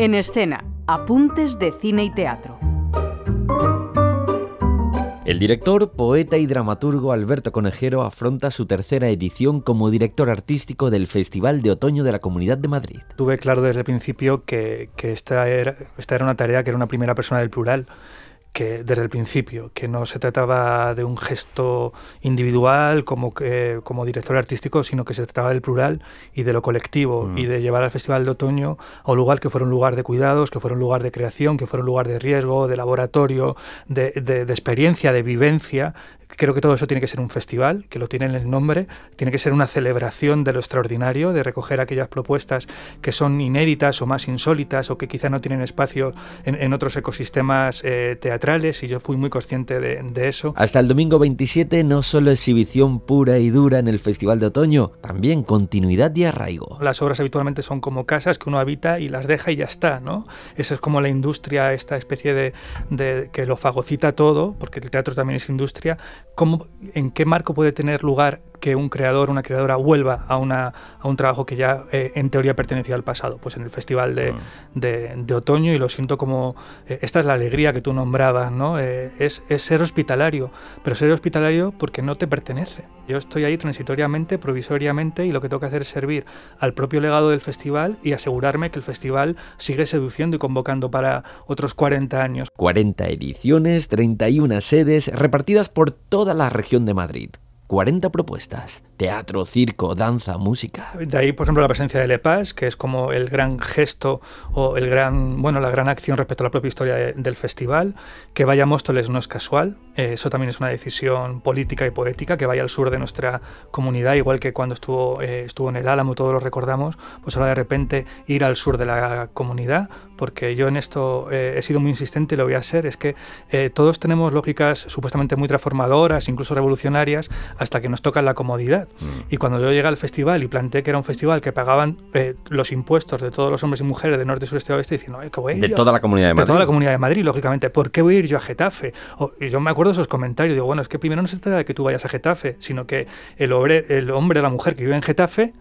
En escena, apuntes de cine y teatro. El director, poeta y dramaturgo Alberto Conejero afronta su tercera edición como director artístico del Festival de Otoño de la Comunidad de Madrid. Tuve claro desde el principio que, esta, era, esta era una tarea que era una primera persona del plural que desde el principio, que no se trataba de un gesto individual como, como director artístico, sino que se trataba del plural y de lo colectivo mm. y de llevar al Festival de Otoño a un lugar que fuera un lugar de cuidados, que fuera un lugar de creación, que fuera un lugar de riesgo, de laboratorio, de, de, de experiencia, de vivencia, Creo que todo eso tiene que ser un festival, que lo tiene en el nombre, tiene que ser una celebración de lo extraordinario, de recoger aquellas propuestas que son inéditas o más insólitas o que quizá no tienen espacio en, otros ecosistemas eh, teatrales y yo fui muy consciente de, de, eso. Hasta el domingo 27 no solo exhibición pura y dura en el Festival de Otoño, también continuidad y arraigo. Las obras habitualmente son como casas que uno habita y las deja y ya está, ¿no? Esa es como la industria, esta especie de, de que lo fagocita todo, porque el teatro también es industria, cómo, en qué marco puede tener lugar que un creador, una creadora vuelva a, una, a un trabajo que ya eh, en teoría pertenecía al pasado, pues en el Festival de, mm. de, Otoño y lo siento como, eh, esta es la alegría que tú nombrabas, ¿no? Eh, es, es, ser hospitalario, pero ser hospitalario porque no te pertenece. Yo estoy ahí transitoriamente, provisoriamente y lo que tengo que hacer es servir al propio legado del festival y asegurarme que el festival sigue seduciendo y convocando para otros 40 años. 40 ediciones, 31 sedes repartidas por toda la región de Madrid. 40 propuestas teatro, circo, danza, música. De ahí, por ejemplo, la presencia de Lepas, que es como el gran gesto o el gran, bueno, la gran acción respecto a la propia historia del festival. Que vaya a Móstoles no es casual, eh, eso también es una decisión política y poética, que vaya al sur de nuestra comunidad, igual que cuando estuvo, eh, estuvo en el Álamo, todos lo recordamos, pues ahora de repente ir al sur de la comunidad, porque yo en esto eh, he sido muy insistente y lo voy a ser, es que todos tenemos lógicas supuestamente muy transformadoras, incluso revolucionarias, hasta que nos toca la comodidad. Y cuando yo llegué al festival y planteé que era un festival que pagaban eh, los impuestos de todos los hombres y mujeres de norte, sureste y oeste, diciendo, ¿qué voy De toda la comunidad de Madrid. De toda la comunidad de Madrid, lógicamente. ¿Por qué voy a ir yo a Getafe? y yo me acuerdo de esos comentarios. Digo, bueno, es que primero no se trata de que tú vayas a Getafe, sino que el hombre, el hombre o la mujer que vive en Getafe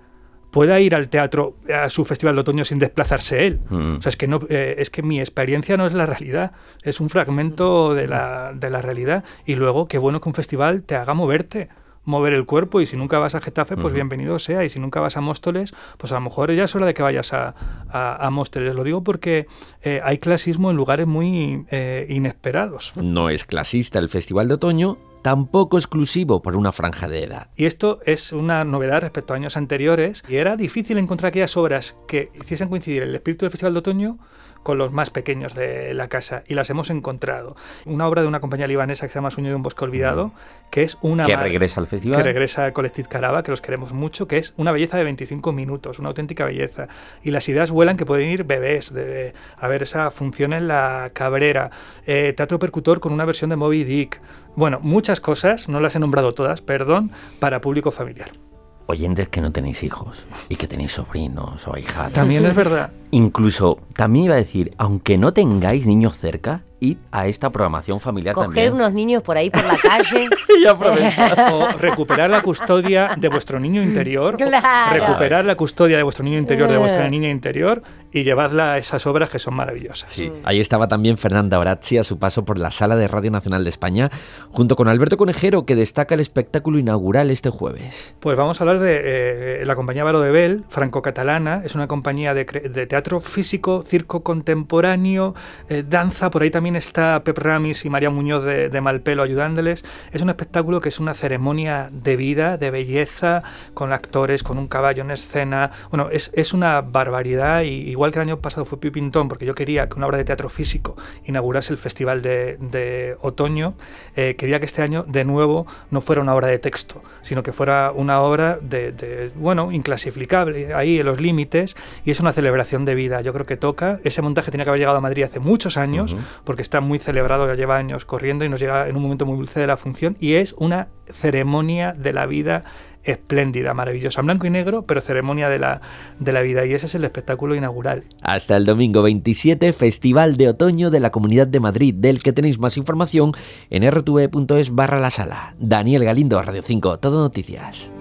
pueda ir al teatro a su festival de otoño sin desplazarse él. Mm. O sea, es que, no, eh, es que mi experiencia no es la realidad, es un fragmento de la, de la realidad. Y luego, qué bueno que un festival te haga moverte mover el cuerpo y si nunca vas a Getafe, pues bienvenido sea. Y si nunca vas a Móstoles, pues a lo mejor ya es hora de que vayas a, a, Móstoles. Lo digo porque eh, hay clasismo en lugares muy eh, inesperados. No es clasista el Festival de Otoño, tampoco exclusivo por una franja de edad. Y esto es una novedad respecto a años anteriores y era difícil encontrar aquellas obras que hiciesen coincidir el espíritu del Festival de Otoño con los más pequeños de la casa y las hemos encontrado. Una obra de una compañía libanesa que se llama Sueño de un bosque olvidado, que es una... Que regresa al festival. Que regresa al Collective Caraba, que los queremos mucho, que es una belleza de 25 minutos, una auténtica belleza. Y las ideas vuelan que pueden ir bebés, de, a ver esa función en la cabrera, eh, teatro percutor con una versión de Moby Dick. Bueno, muchas cosas, no las he nombrado todas, perdón, para público familiar oyentes que no tenéis hijos y que tenéis sobrinos o hijadas. También es verdad. Incluso, también iba a decir, aunque no tengáis niños cerca, id a esta programación familiar Coger unos niños por ahí por la calle. y aprovechar. o recuperar la custodia de vuestro niño interior. Recuperar la custodia de vuestro niño interior, de vuestra eh. niña interior y llevadla a esas obras que son maravillosas. Sí, ahí estaba también Fernanda Orazzi a su paso por la sala de Radio Nacional de España, junto con Alberto Conejero, que destaca el espectáculo inaugural este jueves. Pues vamos a hablar de eh, la compañía Baro de Bell, franco-catalana. Es una compañía de, teatro físico, circo contemporáneo, eh, danza. Por ahí también está Pep Ramis y María Muñoz de, Malpelo ayudándoles. Es un espectáculo que es una ceremonia de vida, de belleza, con actores, con un caballo en escena. Bueno, es, es una barbaridad y igual que el año pasado fue Pintón, porque yo quería que una obra de teatro físico inaugurase el Festival de, Otoño, eh, quería que este año de nuevo no fuera una obra de texto, sino que fuera una obra de, bueno, inclasificable, ahí en los límites, y es una celebración de vida. Yo creo que toca. Ese montaje tiene que haber llegado a Madrid hace muchos años, porque está muy celebrado, ya lleva años corriendo y nos llega en un momento muy dulce de la función, y es una ceremonia de la vida espléndida, maravillosa, en blanco y negro, pero ceremonia de la, de la vida. Y ese es el espectáculo inaugural. Hasta el domingo 27, Festival de Otoño de la Comunidad de Madrid, del que tenéis más información en rtv.es barra la sala. Daniel Galindo, Radio 5, Todo Noticias.